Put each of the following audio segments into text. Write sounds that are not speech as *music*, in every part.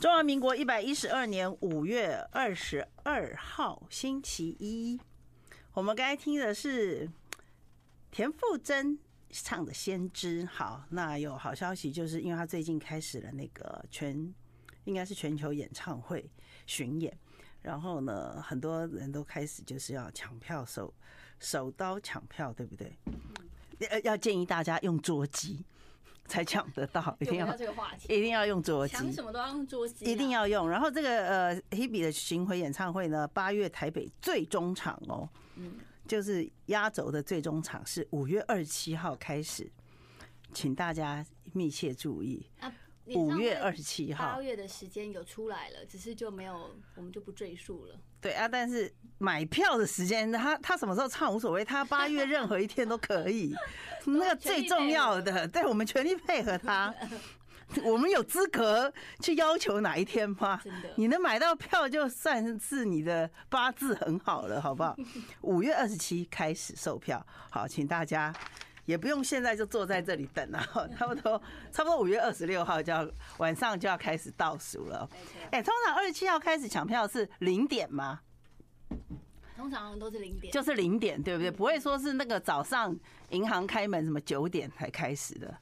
中华民国一百一十二年五月二十二号星期一，我们刚才听的是田馥甄唱的《先知》。好，那有好消息，就是因为他最近开始了那个全，应该是全球演唱会巡演，然后呢，很多人都开始就是要抢票，手手刀抢票，对不对？要要建议大家用桌机。才抢得到，一定要这个话题，一定要用桌机，抢什么都要用桌机，一定要用。然后这个呃，Hebe 的巡回演唱会呢，八月台北最终场哦，嗯，就是压轴的最终场是五月二十七号开始，请大家密切注意。五月二十七号，八月的时间有出来了，只是就没有，我们就不赘述了。对啊，但是买票的时间，他他什么时候唱无所谓，他八月任何一天都可以。*laughs* 那个最重要的，对，我们全力配合他。*laughs* 我们有资格去要求哪一天吗？真的，你能买到票，就算是你的八字很好了，好不好？*laughs* 五月二十七开始售票，好，请大家。也不用现在就坐在这里等了，*laughs* 差不多差不多五月二十六号就要晚上就要开始倒数了。哎，通常二十七号开始抢票是零点吗？通常都是零点，就是零点，对不对？不会说是那个早上银行开门什么九点才开始的？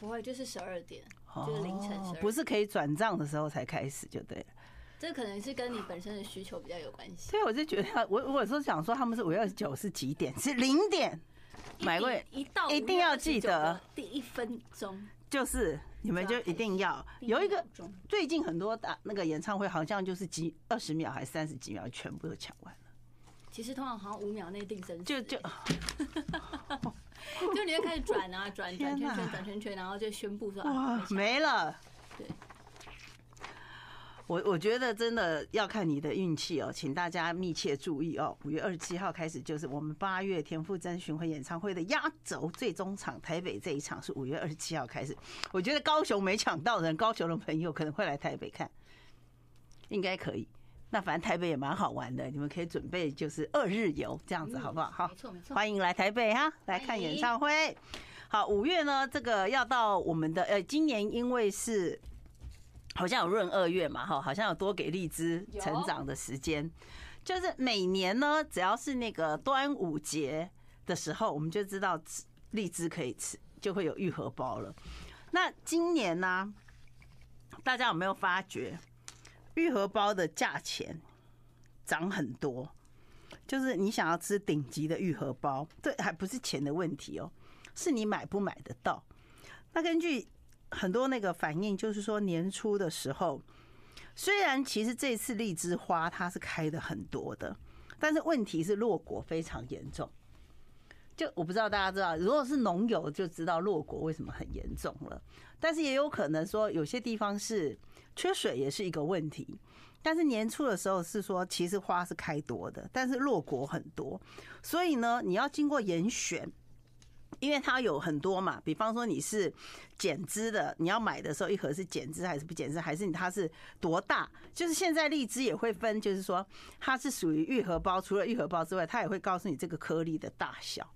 不会，就是十二点，就是凌晨十二，不是可以转账的时候才开始就对了。这可能是跟你本身的需求比较有关系。所以我就觉得，我我有时候想说，他们是五月二十九是几点？是零点。买位一到一定要记得第一分钟，就是你们就一定要有一个。最近很多打那个演唱会好像就是几二十秒还是三十几秒，全部都抢完了。其实通常好像五秒内定生死，就就 *laughs* 就你就开始转啊转 *laughs* 转圈圈转圈圈，然后就宣布说啊没了。对。我我觉得真的要看你的运气哦，请大家密切注意哦。五月二十七号开始就是我们八月田馥甄巡回演唱会的压轴最终场，台北这一场是五月二十七号开始。我觉得高雄没抢到的人，高雄的朋友可能会来台北看，应该可以。那反正台北也蛮好玩的，你们可以准备就是二日游这样子，好不好？好，没错没错，欢迎来台北哈，来看演唱会。好，五月呢，这个要到我们的呃，今年因为是。好像有闰二月嘛，哈，好像有多给荔枝成长的时间。就是每年呢，只要是那个端午节的时候，我们就知道荔枝可以吃，就会有愈合包了。那今年呢，大家有没有发觉愈合包的价钱涨很多？就是你想要吃顶级的愈合包，这还不是钱的问题哦，是你买不买得到。那根据。很多那个反应就是说，年初的时候，虽然其实这次荔枝花它是开的很多的，但是问题是落果非常严重。就我不知道大家知道，如果是农友就知道落果为什么很严重了。但是也有可能说，有些地方是缺水也是一个问题。但是年初的时候是说，其实花是开多的，但是落果很多，所以呢，你要经过严选。因为它有很多嘛，比方说你是减脂的，你要买的时候一盒是减脂还是不减脂，还是它是多大？就是现在荔枝也会分，就是说它是属于愈合包，除了愈合包之外，它也会告诉你这个颗粒的大小。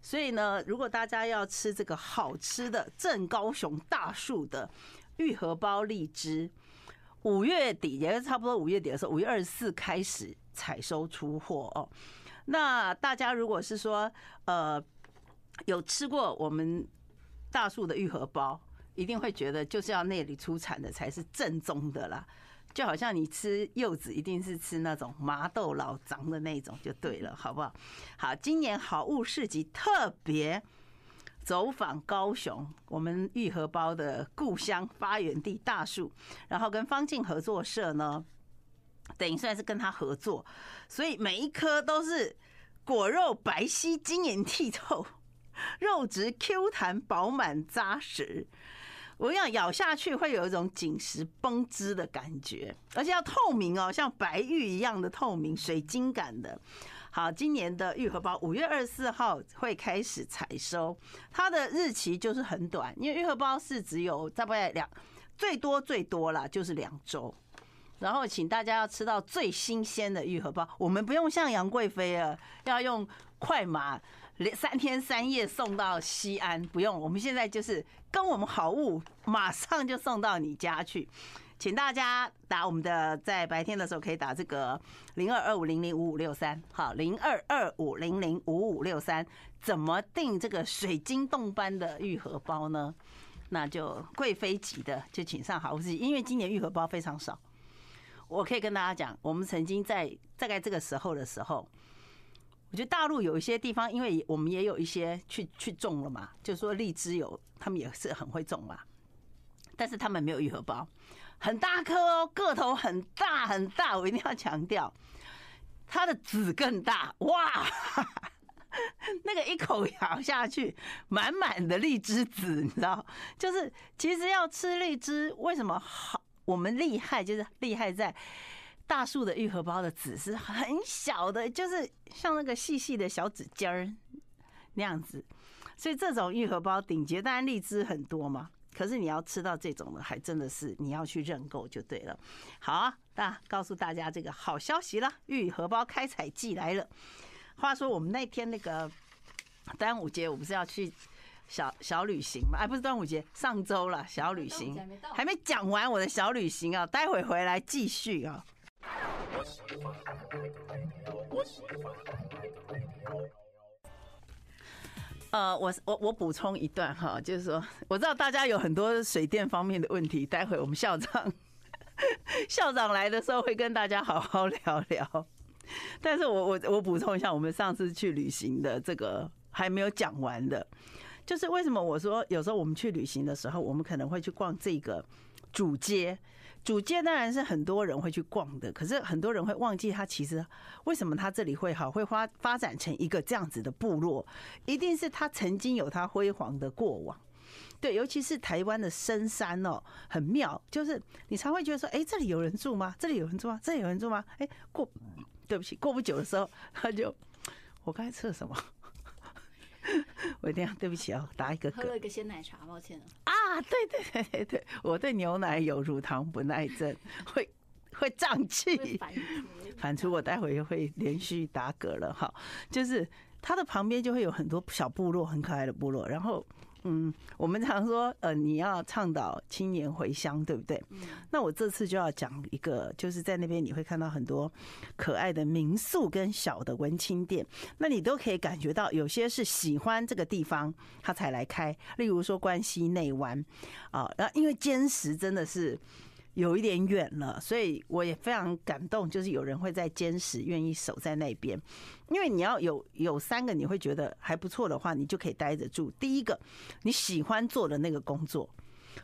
所以呢，如果大家要吃这个好吃的正高雄大树的愈合包荔枝，五月底也是差不多五月底的时候，五月二十四开始采收出货哦。那大家如果是说呃。有吃过我们大树的玉荷包，一定会觉得就是要那里出产的才是正宗的啦。就好像你吃柚子，一定是吃那种麻豆老欉的那种就对了，好不好？好，今年好物市集特别走访高雄，我们玉荷包的故乡发源地大树，然后跟方静合作社呢，等于算是跟他合作，所以每一颗都是果肉白皙、晶莹剔透。*laughs* 肉质 Q 弹饱满扎实，我跟你讲，咬下去会有一种紧实崩汁的感觉，而且要透明哦，像白玉一样的透明，水晶感的。好，今年的玉荷包五月二十四号会开始采收，它的日期就是很短，因为玉荷包是只有大概两，最多最多啦，就是两周。然后请大家要吃到最新鲜的玉荷包，我们不用像杨贵妃啊，要用快马三天三夜送到西安，不用，我们现在就是跟我们好物，马上就送到你家去。请大家打我们的，在白天的时候可以打这个零二二五零零五五六三，好，零二二五零零五五六三，怎么订这个水晶冻般的愈合包呢？那就贵妃级的，就请上好物自己，因为今年愈合包非常少。我可以跟大家讲，我们曾经在大概这个时候的时候。我觉得大陆有一些地方，因为我们也有一些去去种了嘛，就是说荔枝有，他们也是很会种嘛，但是他们没有愈合包，很大颗哦，个头很大很大，我一定要强调，它的籽更大，哇，*laughs* 那个一口咬下去，满满的荔枝籽，你知道，就是其实要吃荔枝，为什么好？我们厉害就是厉害在。大树的玉荷包的籽是很小的，就是像那个细细的小指尖儿那样子，所以这种玉荷包顶级，当然荔枝很多嘛。可是你要吃到这种的，还真的是你要去认购就对了。好啊，那告诉大家这个好消息了，玉荷包开采季来了。话说我们那天那个端午节，我不是要去小小旅行嘛？哎，不是端午节，上周了小旅行，还没讲完我的小旅行啊，待会回来继续啊。呃，我我我补充一段哈，就是说，我知道大家有很多水电方面的问题，待会我们校长 *laughs* 校长来的时候会跟大家好好聊聊。但是我我我补充一下，我们上次去旅行的这个还没有讲完的，就是为什么我说有时候我们去旅行的时候，我们可能会去逛这个主街。主街当然是很多人会去逛的，可是很多人会忘记它其实为什么它这里会好，会发发展成一个这样子的部落，一定是它曾经有它辉煌的过往。对，尤其是台湾的深山哦，很妙，就是你才会觉得说，哎，这里有人住吗？这里有人住吗？这里有人住吗？哎，过，对不起，过不久的时候，他就，我刚才吃了什么？*laughs* 我一定要对不起哦，打一个嗝。喝了一个鲜奶茶，抱歉啊，对对对对对，我对牛奶有乳糖不耐症，*laughs* 会会胀气，反出我待会又会连续打嗝了哈。就是它的旁边就会有很多小部落，很可爱的部落，然后。嗯，我们常说，呃，你要倡导青年回乡，对不对？那我这次就要讲一个，就是在那边你会看到很多可爱的民宿跟小的文青店，那你都可以感觉到，有些是喜欢这个地方他才来开，例如说关西内湾啊，然后因为坚实真的是。有一点远了，所以我也非常感动，就是有人会在坚持愿意守在那边，因为你要有有三个你会觉得还不错的话，你就可以待着住。第一个，你喜欢做的那个工作，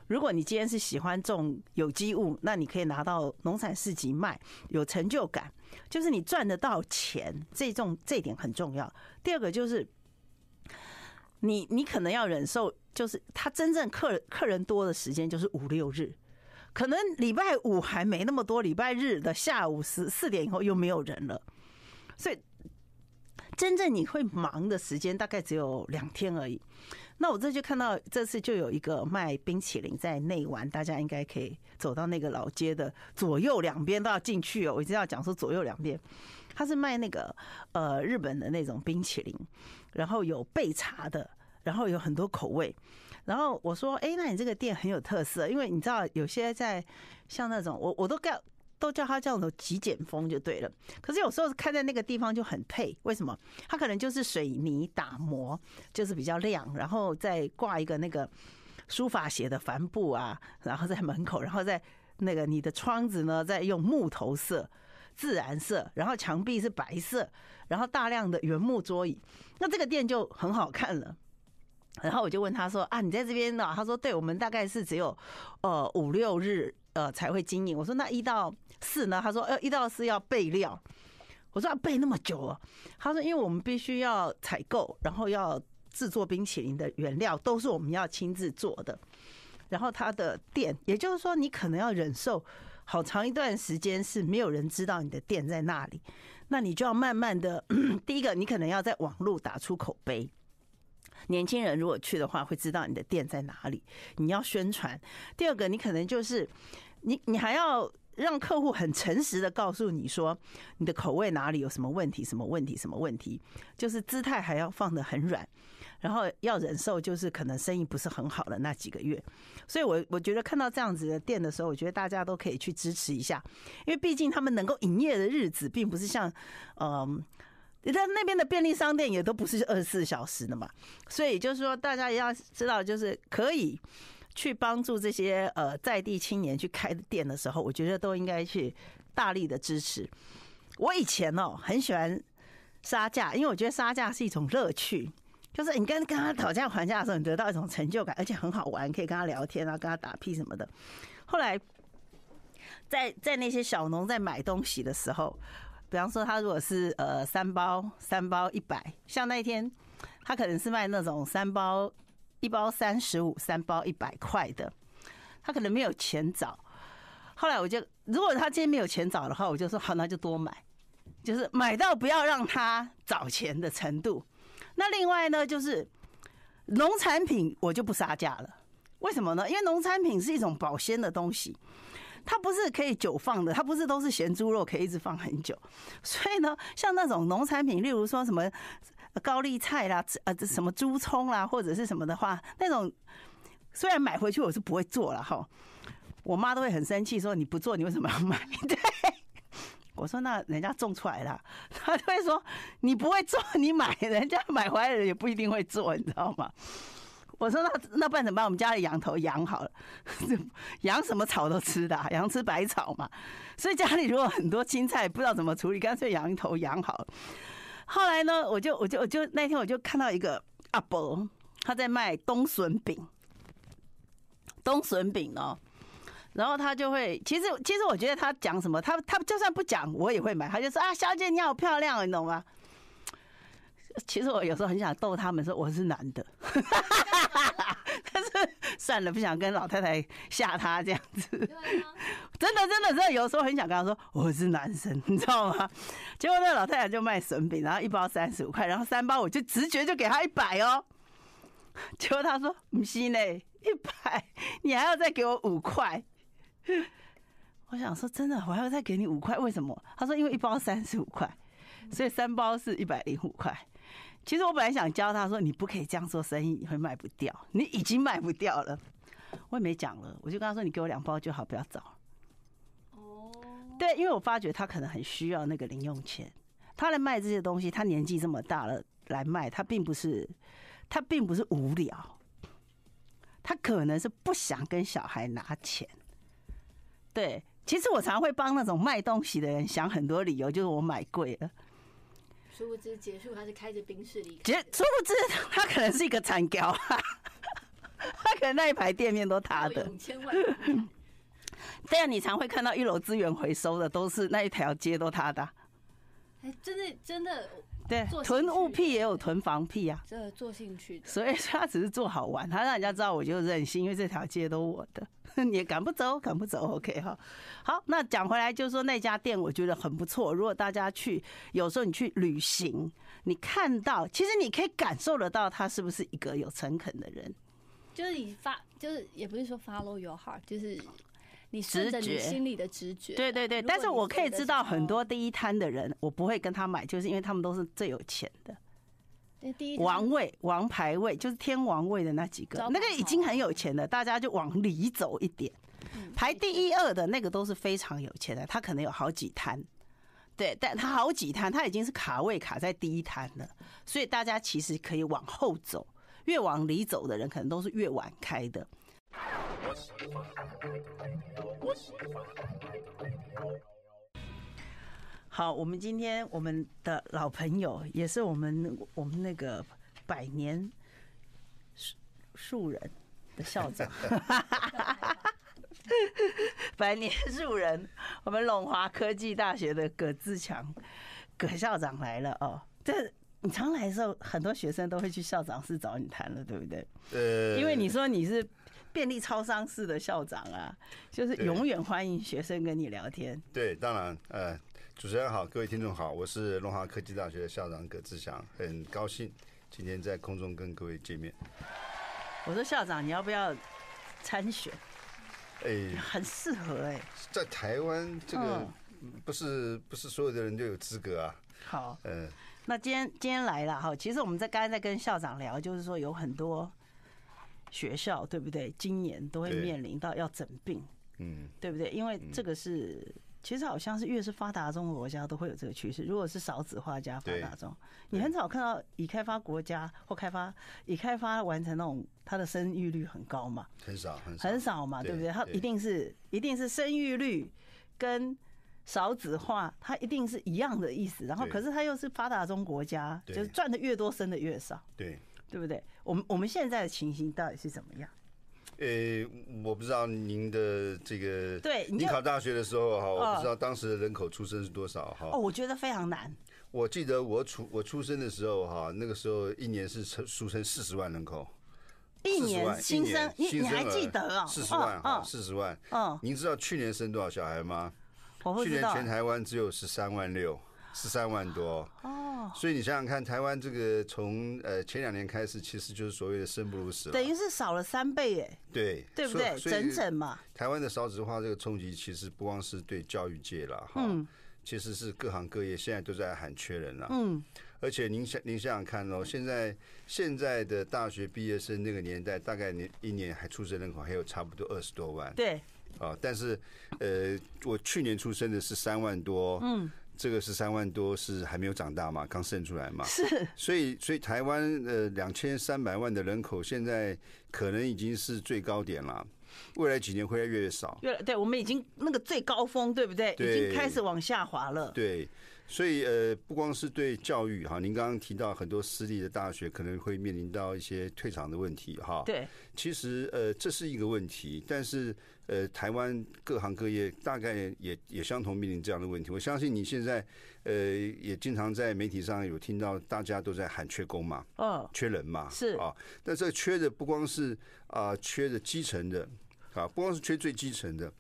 如果你今天是喜欢种有机物，那你可以拿到农产市集卖，有成就感，就是你赚得到钱，这种这点很重要。第二个就是，你你可能要忍受，就是他真正客客人多的时间就是五六日。可能礼拜五还没那么多，礼拜日的下午十四点以后又没有人了，所以真正你会忙的时间大概只有两天而已。那我这就看到这次就有一个卖冰淇淋在内湾，大家应该可以走到那个老街的左右两边都要进去哦。我一定要讲说左右两边，他是卖那个呃日本的那种冰淇淋，然后有焙茶的，然后有很多口味。然后我说：“哎，那你这个店很有特色，因为你知道有些在像那种我我都叫都叫它叫做极简风就对了。可是有时候开在那个地方就很配，为什么？它可能就是水泥打磨，就是比较亮，然后再挂一个那个书法写的帆布啊，然后在门口，然后在那个你的窗子呢，再用木头色、自然色，然后墙壁是白色，然后大量的原木桌椅，那这个店就很好看了。”然后我就问他说：“啊，你在这边呢？”他说：“对，我们大概是只有呃五六日呃才会经营。”我说：“那一到四呢？”他说：“呃，一到四要备料。”我说：“要备那么久啊？”他说：“因为我们必须要采购，然后要制作冰淇淋的原料都是我们要亲自做的。然后他的店，也就是说，你可能要忍受好长一段时间是没有人知道你的店在那里。那你就要慢慢的，*clears throat* 第一个，你可能要在网络打出口碑。”年轻人如果去的话，会知道你的店在哪里。你要宣传。第二个，你可能就是你，你还要让客户很诚实的告诉你说，你的口味哪里有什么问题，什么问题，什么问题，就是姿态还要放得很软，然后要忍受就是可能生意不是很好的那几个月。所以我我觉得看到这样子的店的时候，我觉得大家都可以去支持一下，因为毕竟他们能够营业的日子，并不是像嗯。你在那边的便利商店也都不是二十四小时的嘛，所以就是说，大家也要知道，就是可以去帮助这些呃在地青年去开店的时候，我觉得都应该去大力的支持。我以前哦很喜欢杀价，因为我觉得杀价是一种乐趣，就是你跟跟他讨价还价的时候，你得到一种成就感，而且很好玩，可以跟他聊天啊，跟他打屁什么的。后来在在那些小农在买东西的时候。比方说，他如果是呃三包三包一百，像那一天他可能是卖那种三包一包三十五，三包一百块的，他可能没有钱找。后来我就，如果他今天没有钱找的话，我就说好，那就多买，就是买到不要让他找钱的程度。那另外呢，就是农产品我就不杀价了，为什么呢？因为农产品是一种保鲜的东西。它不是可以久放的，它不是都是咸猪肉可以一直放很久，所以呢，像那种农产品，例如说什么高丽菜啦，呃，什么猪葱啦，或者是什么的话，那种虽然买回去我是不会做了哈，我妈都会很生气，说你不做，你为什么要买？对，我说那人家种出来了，她就会说你不会做，你买人家买回来的也不一定会做，你知道吗？我说那那不然怎么办？我们家里养头羊好了，羊什么草都吃的，羊吃百草嘛。所以家里如果很多青菜不知道怎么处理，干脆养一头羊好了。后来呢，我就我就我就那天我就看到一个阿伯，他在卖冬笋饼，冬笋饼哦。然后他就会，其实其实我觉得他讲什么，他他就算不讲，我也会买。他就说啊，小姐你好漂亮，你懂吗？其实我有时候很想逗他们说我是男的，*laughs* 但是算了，不想跟老太太吓他这样子。真的真的真的，有时候很想跟他说我是男生，*laughs* 你知道吗？结果那老太太就卖笋饼，然后一包三十五块，然后三包我就直觉就给他一百哦。结果他说不是呢，一百你还要再给我五块。我想说真的，我还要再给你五块，为什么？他说因为一包三十五块，所以三包是一百零五块。其实我本来想教他说，你不可以这样做生意，你会卖不掉。你已经卖不掉了，我也没讲了，我就跟他说，你给我两包就好，不要找。哦，对，因为我发觉他可能很需要那个零用钱。他来卖这些东西，他年纪这么大了来卖，他并不是他并不是无聊，他可能是不想跟小孩拿钱。对，其实我常会帮那种卖东西的人想很多理由，就是我买贵了。殊不知结束，他是开着冰室离开。结殊不知，他可能是一个残雕，*laughs* 他可能那一排店面都塌的。千万。这样你常会看到一楼资源回收的，都是那一条街都塌的。哎，真的真的。对，囤物癖也有囤房癖啊。这做兴趣的。所以他只是做好玩，他让人家知道我就任性，因为这条街都我的。*laughs* 你也赶不走，赶不走，OK 哈。好，那讲回来就是说那家店我觉得很不错。如果大家去，有时候你去旅行，你看到其实你可以感受得到他是不是一个有诚恳的人。就是你发，就是也不是说 follow your heart，就是你顺着你心里的直觉。对对对，但是我可以知道很多第一摊的人，我不会跟他买，就是因为他们都是最有钱的。第一王位、王牌位就是天王位的那几个，那个已经很有钱了，大家就往里走一点。排第一二的那个都是非常有钱的，他可能有好几摊，对，但他好几摊，他已经是卡位卡在第一摊了，所以大家其实可以往后走，越往里走的人可能都是越晚开的。好，我们今天我们的老朋友，也是我们我们那个百年树树人的校长，*laughs* 百年树人，我们龙华科技大学的葛自强葛校长来了哦。这你常来的时候，很多学生都会去校长室找你谈了，对不对？呃，因为你说你是便利超商式的校长啊，就是永远欢迎学生跟你聊天。对，当然，呃。主持人好，各位听众好，我是龙华科技大学的校长葛志祥，很高兴今天在空中跟各位见面。我说校长，你要不要参选？哎，*laughs* 很适合哎，在台湾这个不是不是所有的人都有资格啊。好，嗯，那今天今天来了哈，其实我们在刚才在跟校长聊，就是说有很多学校对不对？今年都会面临到要整病，嗯，对不对？因为这个是。其实好像是越是发达中国家都会有这个趋势。如果是少子化加发达中，你很少看到已开发国家或开发已开发完成那种它的生育率很高嘛？很少很很少嘛，对不对？它一定是一定是生育率跟少子化，它一定是一样的意思。然后可是它又是发达中国家，就是赚的越多生的越少，对对不对？我们我们现在的情形到底是怎么样？呃、欸，我不知道您的这个，对，你考大学的时候哈，我不知道当时的人口出生是多少哈。哦，我觉得非常难。我记得我出我出生的时候哈，那个时候一年是出出生四十万人口，一年新生，你你还记得啊？四十万哈，四十万。嗯，您知道去年生多少小孩吗？去年全台湾只有十三万六。十三万多。哦，所以你想想看，台湾这个从呃前两年开始，其实就是所谓的生不如死，等于是少了三倍哎，对对不对？整整嘛。台湾的少子化这个冲击，其实不光是对教育界了哈，其实是各行各业现在都在喊缺人了，嗯，而且您想您想想看哦，现在现在的大学毕业生那个年代，大概年一年还出生人口还有差不多二十多万，对，啊，但是呃，我去年出生的是三万多，嗯。这个十三万多是还没有长大嘛，刚生出来嘛，是，所以所以台湾呃两千三百万的人口现在可能已经是最高点了，未来几年会越来越少。越对，我们已经那个最高峰，对不对？对，已经开始往下滑了。对，所以呃不光是对教育哈，您刚刚提到很多私立的大学可能会面临到一些退场的问题哈。对，其实呃这是一个问题，但是。呃，台湾各行各业大概也也相同面临这样的问题。我相信你现在呃也经常在媒体上有听到大家都在喊缺工嘛，嗯，缺人嘛，是啊。但这个缺的不光是啊，缺的基层的啊，不光是缺最基层的，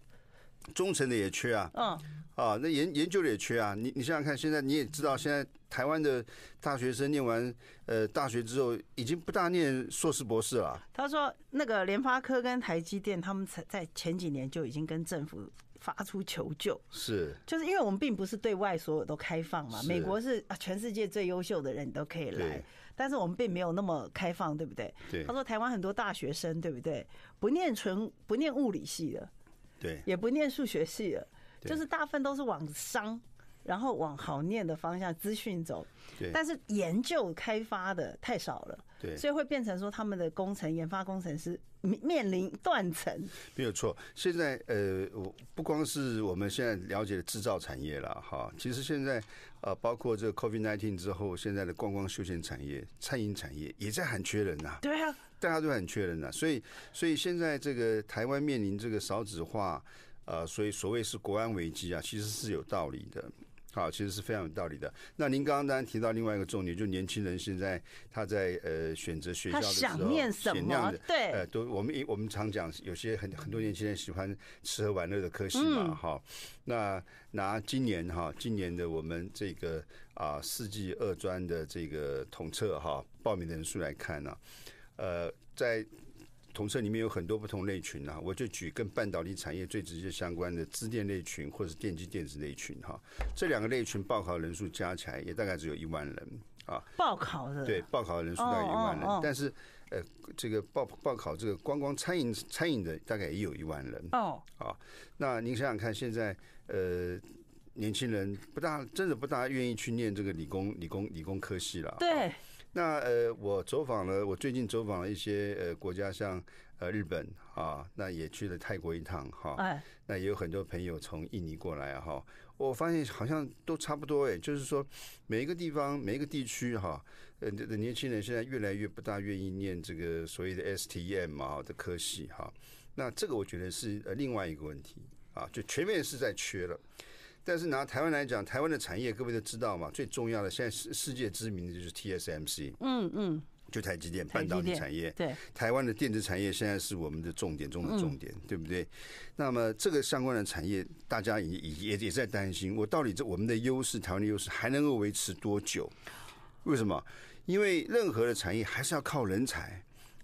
中层的也缺啊，嗯。啊，那研研究的也缺啊！你你想想看，现在你也知道，现在台湾的大学生念完呃大学之后，已经不大念硕士博士了。他说，那个联发科跟台积电，他们在前几年就已经跟政府发出求救，是，就是因为我们并不是对外所有都开放嘛。美国是啊，全世界最优秀的人你都可以来，但是我们并没有那么开放，对不对？对。他说，台湾很多大学生，对不对？不念纯不念物理系的，对，也不念数学系了。就是大部分都是往商，然后往好念的方向资讯走，对。但是研究开发的太少了，对。所以会变成说他们的工程研发工程师面临断层。没有错，现在呃，我不光是我们现在了解的制造产业了哈，其实现在呃，包括这个 COVID nineteen 之后，现在的观光休闲产业、餐饮产业也在喊缺人呐。对啊，大家都很确认的，所以所以现在这个台湾面临这个少子化。呃，所以所谓是国安危机啊，其实是有道理的，好，其实是非常有道理的。那您刚刚当然提到另外一个重点，就年轻人现在他在呃选择学校的时候，想念什么？对，呃，都我们一我们常讲，有些很很多年轻人喜欢吃喝玩乐的科系嘛，哈、嗯。那拿今年哈，今年的我们这个啊世纪二专的这个统测哈，报名的人数来看呢、啊，呃，在。同社里面有很多不同类群啊，我就举跟半导体产业最直接相关的资电类群或者是电机电子类群哈，这两个类群报考人数加起来也大概只有一万人啊。报考的对，报考的人数大概一万人，但是呃，这个报报考这个观光餐饮餐饮的大概也有一万人哦。啊，那您想想看，现在呃年轻人不大真的不大愿意去念这个理工理工理工科系了。对。那呃，我走访了，我最近走访了一些呃国家，像呃日本啊，那也去了泰国一趟哈。哎，那也有很多朋友从印尼过来哈。我发现好像都差不多哎，就是说每一个地方每一个地区哈，呃的年轻人现在越来越不大愿意念这个所谓的 STM 啊的科系哈。那这个我觉得是呃另外一个问题啊，就全面是在缺了。但是拿台湾来讲，台湾的产业各位都知道嘛，最重要的现在世世界知名的就是 TSMC，嗯嗯，就台积电半导体产业，对，台湾的电子产业现在是我们的重点中的重点，对不对？那么这个相关的产业，大家也也也在担心，我到底这我们的优势，台湾的优势还能够维持多久？为什么？因为任何的产业还是要靠人才。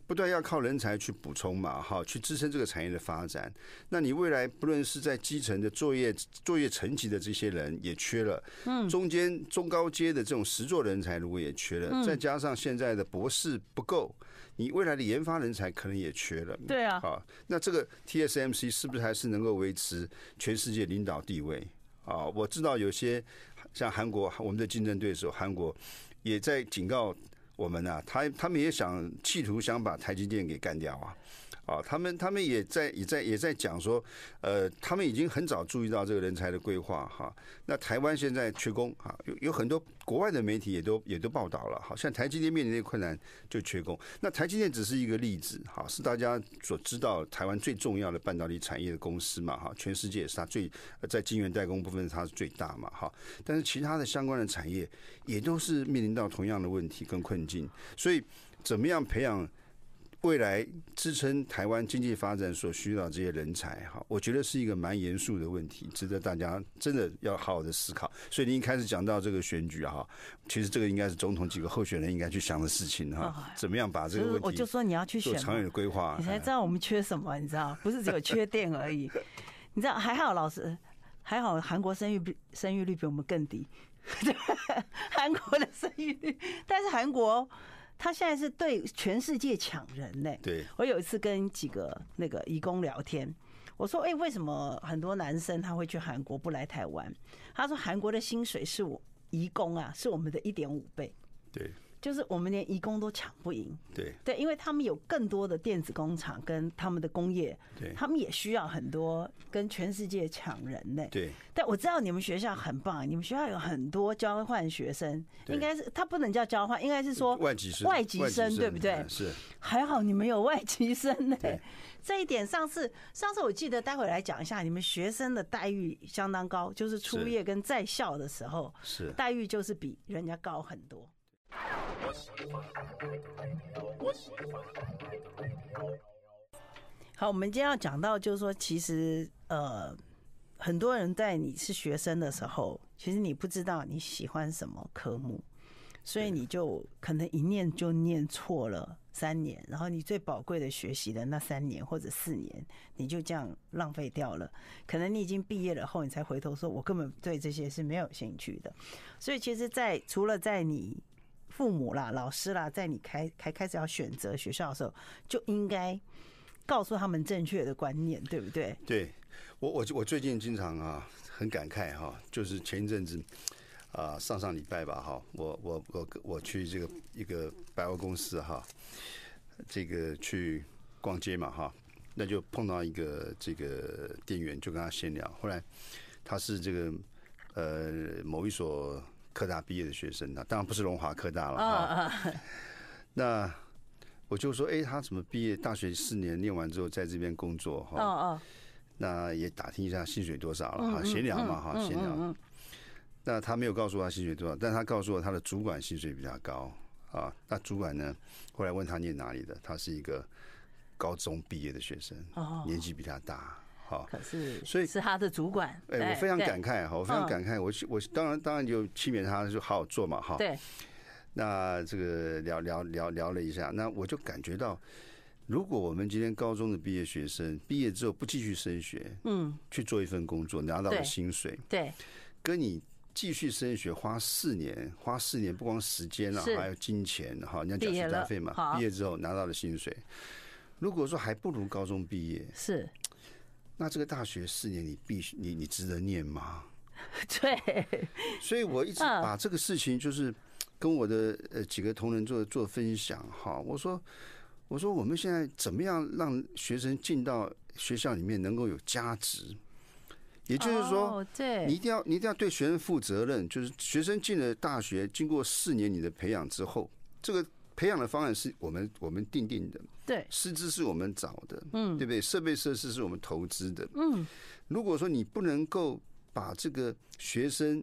不断要靠人才去补充嘛，哈，去支撑这个产业的发展。那你未来不论是在基层的作业作业层级的这些人也缺了，嗯，中间中高阶的这种实作人才如果也缺了，再加上现在的博士不够，你未来的研发人才可能也缺了。对啊，好，那这个 TSMC 是不是还是能够维持全世界领导地位啊？我知道有些像韩国，我们的竞争对手韩国也在警告。我们呢、他他们也想企图想把台积电给干掉啊。啊，他们他们也在也在也在讲说，呃，他们已经很早注意到这个人才的规划哈。那台湾现在缺工哈，有有很多国外的媒体也都也都报道了，好像台积电面临的困难就缺工。那台积电只是一个例子哈，是大家所知道台湾最重要的半导体产业的公司嘛哈，全世界也是它最在晶圆代工部分它是最大嘛哈。但是其他的相关的产业也都是面临到同样的问题跟困境，所以怎么样培养？未来支撑台湾经济发展所需要的这些人才，哈，我觉得是一个蛮严肃的问题，值得大家真的要好好的思考。所以您一开始讲到这个选举哈，其实这个应该是总统几个候选人应该去想的事情哈，怎么样把这个问题，我就说你要去选，做长远的规划，你才知道我们缺什么，你知道，不是只有缺电而已。你知道还好，老师还好，韩国生育比生育率比我们更低，*laughs* 韩国的生育率，但是韩国。他现在是对全世界抢人呢。对，我有一次跟几个那个义工聊天，我说：“哎，为什么很多男生他会去韩国不来台湾？”他说：“韩国的薪水是我义工啊，是我们的一点五倍。”对。就是我们连移工都抢不赢，对。对，因为他们有更多的电子工厂跟他们的工业，对，他们也需要很多跟全世界抢人呢。对，但我知道你们学校很棒，你们学校有很多交换学生，应该是他不能叫交换，应该是说外籍生，外籍生对不对？是，还好你们有外籍生呢。这一点上次上次我记得待会来讲一下，你们学生的待遇相当高，就是初业跟在校的时候是。待遇就是比人家高很多。好，我们今天要讲到，就是说，其实呃，很多人在你是学生的时候，其实你不知道你喜欢什么科目，所以你就可能一念就念错了三年，然后你最宝贵的学习的那三年或者四年，你就这样浪费掉了。可能你已经毕业了后，你才回头说，我根本对这些是没有兴趣的。所以，其实，在除了在你父母啦、老师啦，在你开开开始要选择学校的时候，就应该告诉他们正确的观念，对不对？对，我我我最近经常啊很感慨哈，就是前一阵子啊上上礼拜吧哈，我我我我去这个一个百货公司哈，这个去逛街嘛哈，那就碰到一个这个店员，就跟他闲聊，后来他是这个呃某一所。科大毕业的学生呢，当然不是龙华科大了啊。*laughs* 那我就说，哎，他怎么毕业？大学四年念完之后，在这边工作哈。哦那也打听一下薪水多少了哈，闲聊嘛哈，闲聊。那他没有告诉我他薪水多少，但他告诉我他的主管薪水比较高啊。那主管呢，后来问他念哪里的，他是一个高中毕业的学生，年纪比他大。好，可是所以是他的主管。哎，我非常感慨哈，我非常感慨。我我当然当然就期勉他，就好好做嘛哈。对。那这个聊聊聊聊了一下，那我就感觉到，如果我们今天高中的毕业学生毕业之后不继续升学，嗯，去做一份工作拿到了薪水，对，跟你继续升学花四年，花四年不光时间了，还有金钱哈，你要缴学杂费嘛。毕业之后拿到了薪水，如果说还不如高中毕业，是。那这个大学四年，你必须你你值得念吗？*laughs* 对，所以我一直把这个事情就是跟我的呃几个同仁做做分享哈。我说我说我们现在怎么样让学生进到学校里面能够有价值？也就是说，对，你一定要你一定要对学生负责任。就是学生进了大学，经过四年你的培养之后，这个。培养的方案是我们我们定定的，对，师资是我们找的，嗯，对不对？设备设施是我们投资的，嗯。如果说你不能够把这个学生，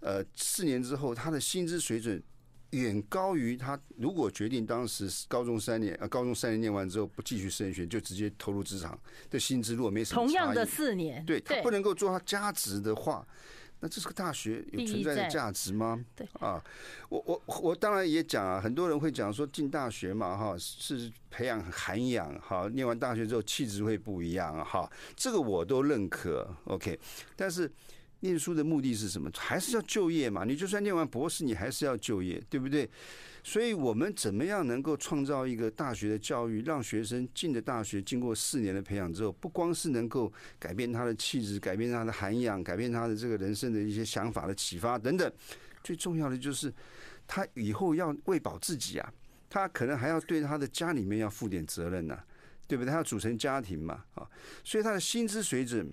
呃，四年之后他的薪资水准远高于他，如果决定当时高中三年，呃，高中三年念完之后不继续升学，就直接投入职场的薪资，如果没什么，同样的四年，对他不能够做他价值的话。那这是个大学有存在的价值吗？对啊，我我我当然也讲啊，很多人会讲说进大学嘛，哈，是培养涵养，哈，念完大学之后气质会不一样，哈，这个我都认可，OK。但是念书的目的是什么？还是要就业嘛？你就算念完博士，你还是要就业，对不对？所以我们怎么样能够创造一个大学的教育，让学生进了大学，经过四年的培养之后，不光是能够改变他的气质，改变他的涵养，改变他的这个人生的一些想法的启发等等，最重要的就是他以后要喂饱自己啊，他可能还要对他的家里面要负点责任呐，对不对？他要组成家庭嘛，啊，所以他的薪资水准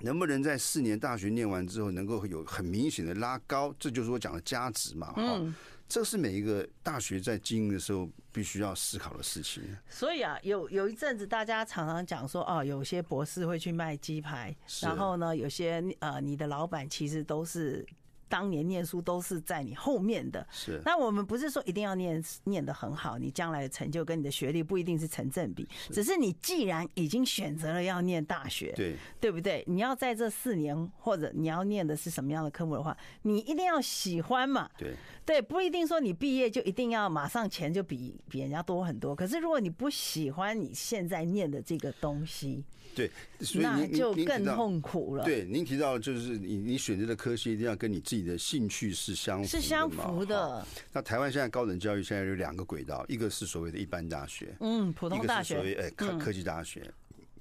能不能在四年大学念完之后能够有很明显的拉高，这就是我讲的价值嘛，哈。这是每一个大学在经营的时候必须要思考的事情。所以啊，有有一阵子大家常常讲说，哦，有些博士会去卖鸡排，然后呢，有些呃，你的老板其实都是。当年念书都是在你后面的，是。那我们不是说一定要念念的很好，你将来的成就跟你的学历不一定是成正比。只是你既然已经选择了要念大学，对，对不对？你要在这四年，或者你要念的是什么样的科目的话，你一定要喜欢嘛。对，对，不一定说你毕业就一定要马上钱就比比人家多很多。可是如果你不喜欢你现在念的这个东西，对，所以那就更痛苦了。对，您提到就是你你选择的科系一定要跟你自己的兴趣是相符的，是相符的。那台湾现在高等教育现在有两个轨道，一个是所谓的一般大学，嗯，普通大学，所谓呃科科技大学，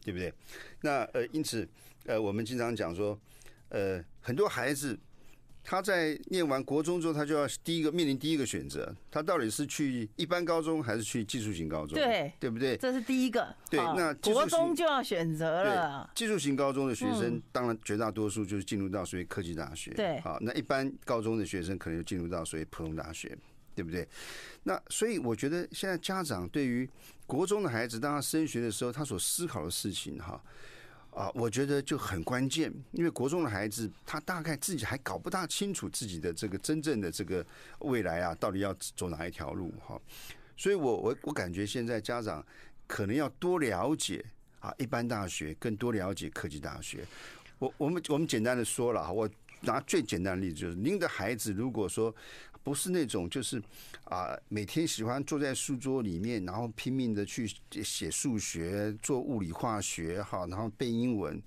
对不对？那呃，因此呃，我们经常讲说，呃，很多孩子。他在念完国中之后，他就要第一个面临第一个选择，他到底是去一般高中还是去技术型高中？对，对不对？这是第一个。对，那国中就要选择了。技术型高中的学生，当然绝大多数就是进入到所谓科技大学。对，好，那一般高中的学生可能就进入到所谓普通大学，对不对？那所以我觉得现在家长对于国中的孩子，当他升学的时候，他所思考的事情，哈。啊，我觉得就很关键，因为国中的孩子他大概自己还搞不大清楚自己的这个真正的这个未来啊，到底要走哪一条路哈。所以我我我感觉现在家长可能要多了解啊，一般大学更多了解科技大学。我我们我们简单的说了，我拿最简单的例子就是，您的孩子如果说。不是那种就是啊，每天喜欢坐在书桌里面，然后拼命的去写数学、做物理化学，哈，然后背英文。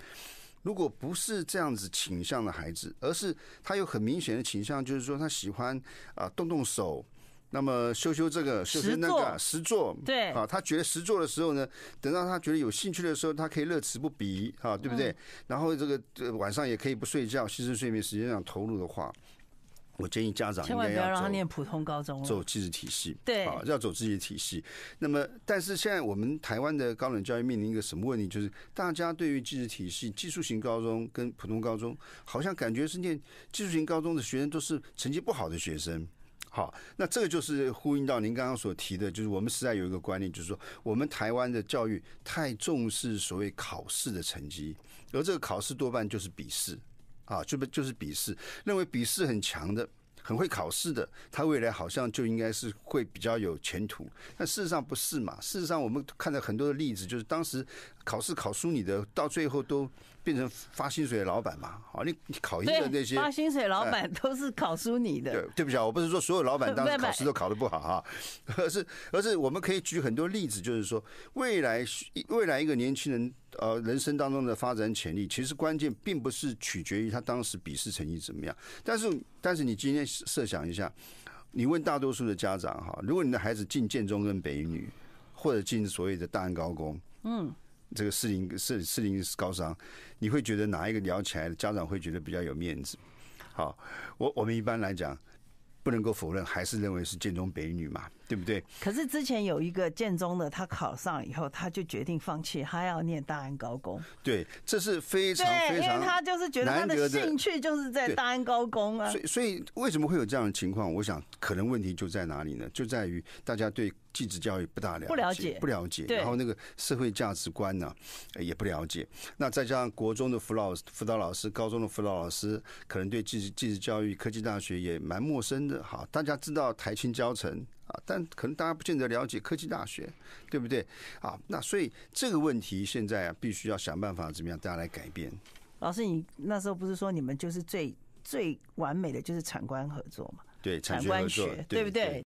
如果不是这样子倾向的孩子，而是他有很明显的倾向，就是说他喜欢啊动动手，那么修修这个，修修那个，实作，对，啊，他觉得实做的时候呢，等到他觉得有兴趣的时候，他可以乐此不疲，啊，对不对？然后这个晚上也可以不睡觉，牺牲睡眠时间上投入的话。我建议家长应该要走，千万不要让他念普通高中，走技职体系，对，啊，要走自己的体系。那么，但是现在我们台湾的高等教育面临一个什么问题？就是大家对于技职体系、技术型高中跟普通高中，好像感觉是念技术型高中的学生都是成绩不好的学生。好，那这个就是呼应到您刚刚所提的，就是我们实在有一个观念，就是说我们台湾的教育太重视所谓考试的成绩，而这个考试多半就是笔试。啊，就不就是笔试，认为笔试很强的、很会考试的，他未来好像就应该是会比较有前途。但事实上不是嘛？事实上，我们看到很多的例子，就是当时考试考输你的，到最后都。变成发薪水的老板嘛？好，你你考赢的那些发薪水老板都是考输你的。对，对不起啊，我不是说所有老板当时考试都考得不好哈，*laughs* 而是而是我们可以举很多例子，就是说未来未来一个年轻人呃人生当中的发展潜力，其实关键并不是取决于他当时笔试成绩怎么样。但是但是你今天设想一下，你问大多数的家长哈，如果你的孩子进建中跟北女，或者进所谓的大安高工，嗯。这个士林士士林高商，你会觉得哪一个聊起来，家长会觉得比较有面子？好，我我们一般来讲，不能够否认，还是认为是建中北女嘛。对不对？可是之前有一个建中的，他考上以后，他就决定放弃，他要念大安高工。对，这是非常非常，因为他就是觉得他的兴趣就是在大安高工啊。所以，所以为什么会有这样的情况？我想，可能问题就在哪里呢？就在于大家对技职教育不大了解，不了解，不了解。然后那个社会价值观呢，也不了解。那再加上国中的辅导辅导老师，高中的辅导老师，可能对技职技职教育、科技大学也蛮陌生的。好，大家知道台清交成。啊，但可能大家不见得了解科技大学，对不对？啊，那所以这个问题现在啊，必须要想办法怎么样，大家来改变。老师，你那时候不是说你们就是最最完美的就是产官合作嘛。对，产官学，对不对？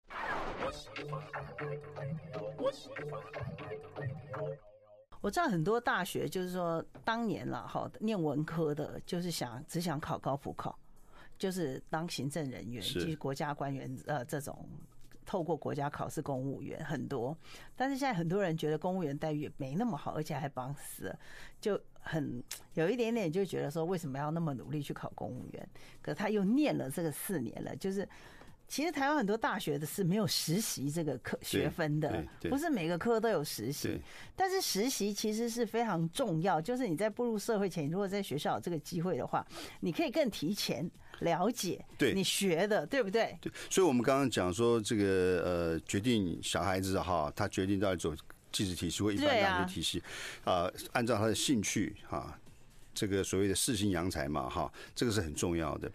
我知道很多大学就是说，当年了哈，念文科的，就是想只想考高普考，就是当行政人员，就是国家官员，呃，这种透过国家考试公务员很多。但是现在很多人觉得公务员待遇没那么好，而且还帮死，就很有一点点就觉得说，为什么要那么努力去考公务员？可他又念了这个四年了，就是。其实台湾很多大学的是没有实习这个课学分的，不是每个科都有实习。但是实习其实是非常重要，就是你在步入社会前，如果在学校有这个机会的话，你可以更提前了解你学的，对不对？对。所以我们刚刚讲说，这个呃，决定小孩子哈，他决定到底走技职体系或一般大学体系啊，按照他的兴趣哈。这个所谓的适性扬才嘛，哈，这个是很重要的。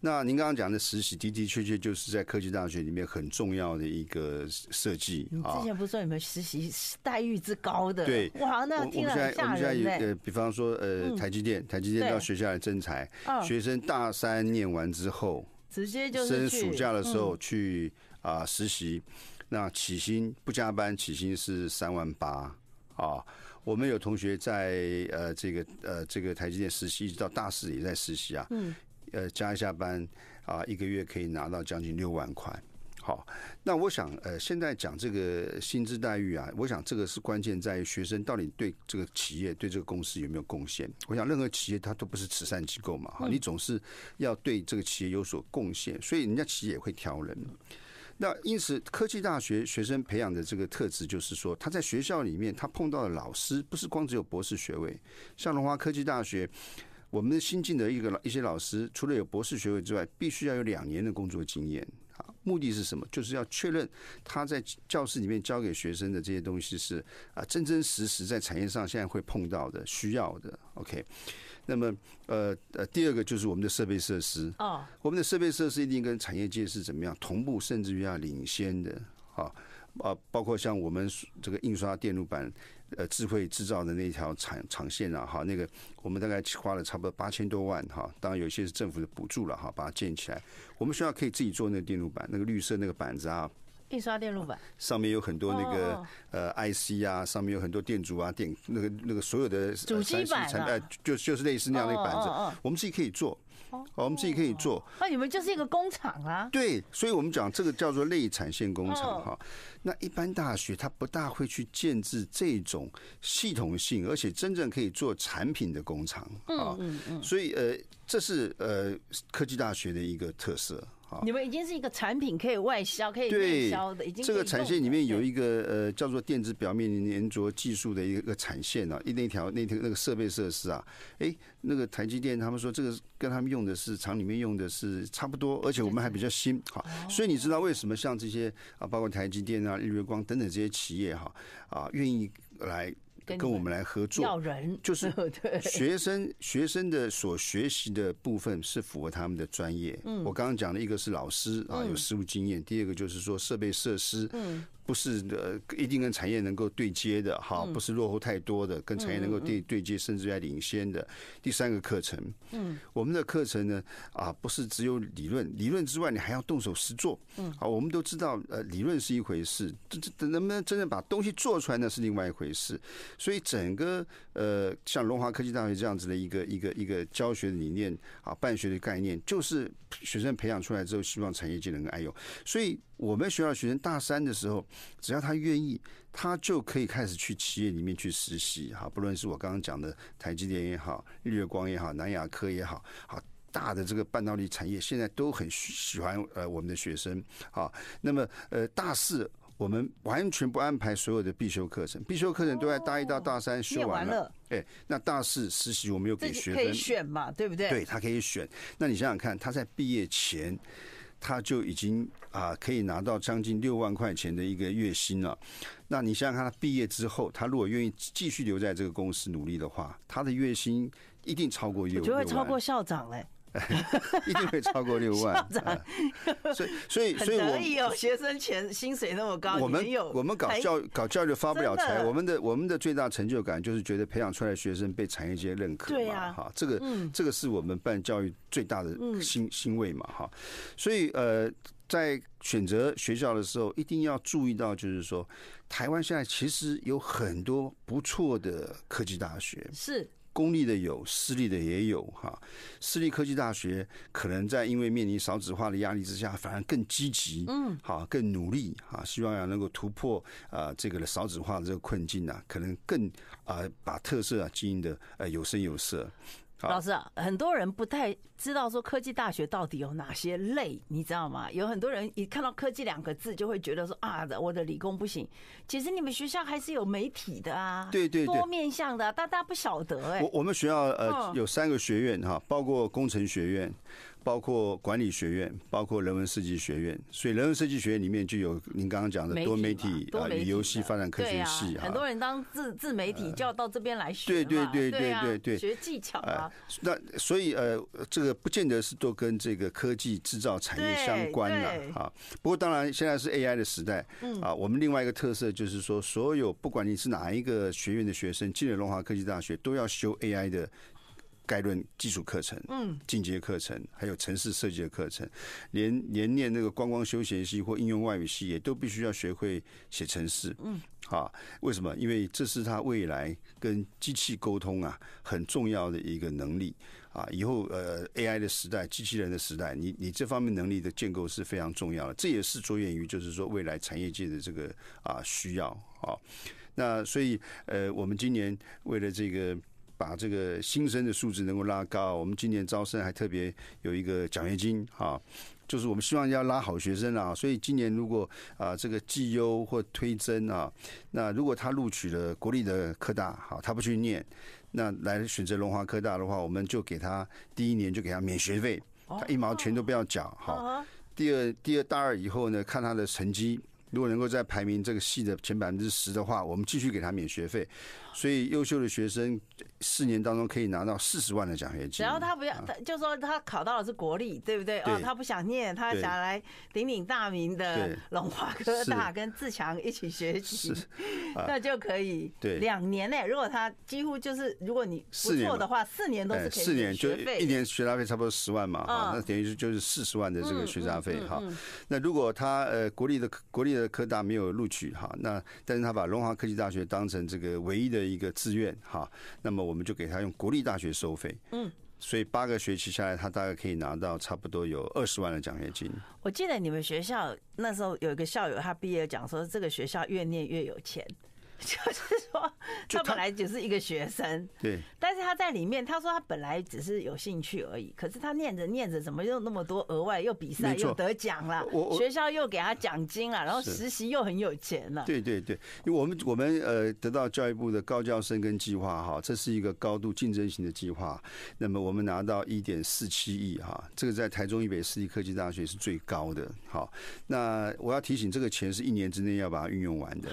那您刚刚讲的实习的的确确就是在科技大学里面很重要的一个设计啊。之前不是说有没有实习待遇之高的？对，哇，那听了很吓人。我们现在有呃，比方说呃，台积电，台积电到学校来征才，学生大三念完之后，直接就是升暑假的时候去啊实习，那起薪不加班，起薪是三万八啊。我们有同学在呃这个呃这个台积电实习，一直到大四也在实习啊。嗯。呃，加一下班啊，一个月可以拿到将近六万块。好，那我想呃，现在讲这个薪资待遇啊，我想这个是关键在于学生到底对这个企业、对这个公司有没有贡献。我想任何企业它都不是慈善机构嘛，哈，你总是要对这个企业有所贡献，所以人家企业也会挑人。那因此，科技大学学生培养的这个特质，就是说，他在学校里面，他碰到的老师不是光只有博士学位。像龙华科技大学，我们的新进的一个一些老师，除了有博士学位之外，必须要有两年的工作经验。啊，目的是什么？就是要确认他在教室里面教给学生的这些东西是啊，真真实实在产业上现在会碰到的、需要的。OK。那么，呃呃，第二个就是我们的设备设施。哦，我们的设备设施一定跟产业界是怎么样同步，甚至于要领先的。啊啊，包括像我们这个印刷电路板，呃，智慧制造的那条产厂线啊，哈，那个我们大概花了差不多八千多万，哈，当然有一些是政府的补助了，哈，把它建起来。我们学校可以自己做那个电路板，那个绿色那个板子啊。印刷电路板上面有很多那个呃 IC 啊，上面有很多电阻啊，电那个那个所有的主机板呃，就就是类似那样的板子，我们自己可以做，我们自己可以做。那你们就是一个工厂啊？对，所以我们讲这个叫做内产线工厂哈。那一般大学它不大会去建制这种系统性，而且真正可以做产品的工厂啊。嗯嗯。所以呃，这是呃科技大学的一个特色。你们已经是一个产品可以外销、可以内销的，已经这个产线里面有一个呃叫做电子表面粘着技术的一个产线啊，一那条那条那个设备设施啊，哎，那个台积电他们说这个跟他们用的是厂里面用的是差不多，而且我们还比较新，好，所以你知道为什么像这些啊，包括台积电啊、日月光等等这些企业哈啊，愿意来。跟我们来合作，要人。*laughs* 就是 *laughs* 学生学生的所学习的部分是符合他们的专业。我刚刚讲的一个是老师啊，有实务经验；第二个就是说设备设施。不是呃，一定跟产业能够对接的哈，不是落后太多的，跟产业能够对对接，甚至在领先的。第三个课程，嗯，我们的课程呢啊，不是只有理论，理论之外你还要动手实做，嗯，啊，我们都知道呃，理论是一回事，这这能不能真正把东西做出来呢是另外一回事。所以整个呃，像龙华科技大学这样子的一个一个一个教学的理念啊，办学的概念，就是学生培养出来之后，希望产业界能够爱用。所以我们学校学生大三的时候。只要他愿意，他就可以开始去企业里面去实习哈。不论是我刚刚讲的台积电也好，日月光也好，南亚科也好，好大的这个半导体产业，现在都很喜欢呃我们的学生啊。那么呃大四我们完全不安排所有的必修课程，必修课程都在大一到大三修完了。哎，那大四实习我们又给学生可以选嘛，对不对？对，他可以选。那你想想看，他在毕业前。他就已经啊可以拿到将近六万块钱的一个月薪了。那你想想看，他毕业之后，他如果愿意继续留在这个公司努力的话，他的月薪一定超过六。就会超过校长嘞。*laughs* 一定会超过六万。*laughs* 校长，所以 *laughs* 所以所以我有学生钱薪水那么高，我们我们搞教搞教育发不了财，我们的我们的最大成就感就是觉得培养出来的学生被产业界认可嘛，哈，这个这个是我们办教育最大的欣欣慰嘛，哈，所以呃。在选择学校的时候，一定要注意到，就是说，台湾现在其实有很多不错的科技大学，是公立的有，私立的也有哈。私立科技大学可能在因为面临少子化的压力之下，反而更积极，嗯，好，更努力哈，希望要能够突破啊这个的少子化的这个困境啊，可能更啊把特色啊经营的呃有声有色。老师啊，很多人不太知道说科技大学到底有哪些类，你知道吗？有很多人一看到科技两个字就会觉得说啊，我的理工不行。其实你们学校还是有媒体的啊，对对對，多面向的，大家不晓得哎。我我们学校呃有三个学院哈，包括工程学院。包括管理学院，包括人文设计学院，所以人文设计学院里面就有您刚刚讲的多媒体啊、旅游系、发展科学系啊。很多人当自自媒体就要到这边来学，对对对对对对，学技巧啊。那所以呃，这个不见得是都跟这个科技制造产业相关了啊。不过当然现在是 AI 的时代，啊，我们另外一个特色就是说，所有不管你是哪一个学院的学生，进了龙华科技大学都要修 AI 的。概论基础课程，嗯，进阶课程，还有城市设计的课程，连连念那个观光休闲系或应用外语系，也都必须要学会写程式，嗯，啊，为什么？因为这是他未来跟机器沟通啊很重要的一个能力啊。以后呃 AI 的时代，机器人的时代，你你这方面能力的建构是非常重要的。这也是着眼于就是说未来产业界的这个啊需要啊。那所以呃，我们今年为了这个。把这个新生的素质能够拉高，我们今年招生还特别有一个奖学金啊，就是我们希望要拉好学生啊，所以今年如果啊这个绩优或推甄啊，那如果他录取了国立的科大，好，他不去念，那来选择龙华科大的话，我们就给他第一年就给他免学费，他一毛钱都不要缴好。第二第二大二以后呢，看他的成绩，如果能够在排名这个系的前百分之十的话，我们继续给他免学费。所以优秀的学生四年当中可以拿到四十万的奖学金。只要他不要，他就说他考到的是国立，对不对？哦，他不想念，他想来鼎鼎大名的龙华科大，跟自强一起学习，*laughs* 那就可以。对，两年呢，如果他几乎就是，如果你不错的话，四年都是可以。四年就一年学杂费差不多十万嘛，哈，那等于是就是四十万的这个学杂费哈。那如果他呃国立的国立的科大没有录取哈，那但是他把龙华科技大学当成这个唯一的。一个志愿哈，那么我们就给他用国立大学收费，嗯，所以八个学期下来，他大概可以拿到差不多有二十万的奖学金。我记得你们学校那时候有一个校友，他毕业讲说，这个学校越念越有钱。*laughs* 就是说，他本来只是一个学生，对，但是他在里面，他说他本来只是有兴趣而已，可是他念着念着，怎么又那么多额外又比赛又得奖了，学校又给他奖金了，然后实习又很有钱了。对对对，因为我们我们呃得到教育部的高教生跟计划哈，这是一个高度竞争型的计划，那么我们拿到一点四七亿哈，这个在台中一北私立科技大学是最高的。好，那我要提醒，这个钱是一年之内要把它运用完的，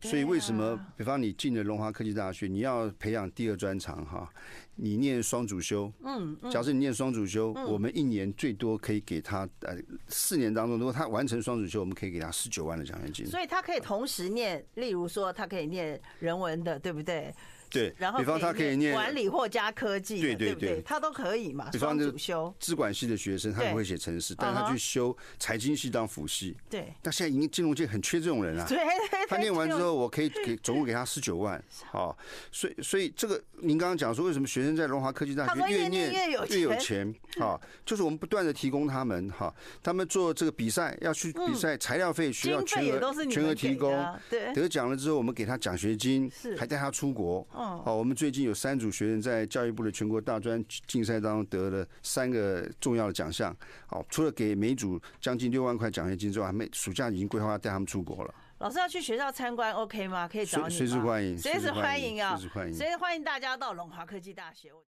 所以为什么？什么？比方你进了龙华科技大学，你要培养第二专长哈，你念双主修，嗯，假设你念双主修，我们一年最多可以给他呃四年当中，如果他完成双主修，我们可以给他十九万的奖学金。所以他可以同时念，例如说他可以念人文的，对不对？对，*laughs* 然后比方他可以念管理或加科技，对对对，他都可以嘛。比方主修资管系的学生，他不会写程式，但他去修财经系当辅系。对，但现在已经金融界很缺这种人啊。*laughs* 对，他念完之后，我可以给总共给他十九万。好，所以所以这个您刚刚讲说，为什么学生在龙华科技大学越念越有越有钱？*laughs* 好，就是我们不断的提供他们哈，他们做这个比赛要去比赛，材料费需要全额全额提供。对，得奖了之后，我们给他奖学金，还带他出国。好，我们最近有三组学员在教育部的全国大专竞赛当中得了三个重要的奖项。好，除了给每组将近六万块奖学金之外，还没暑假已经规划要带他们出国了。老师要去学校参观，OK 吗？可以找你吗？随时欢迎，随时欢迎啊！随时欢迎，随时欢迎大家到龙华科技大学。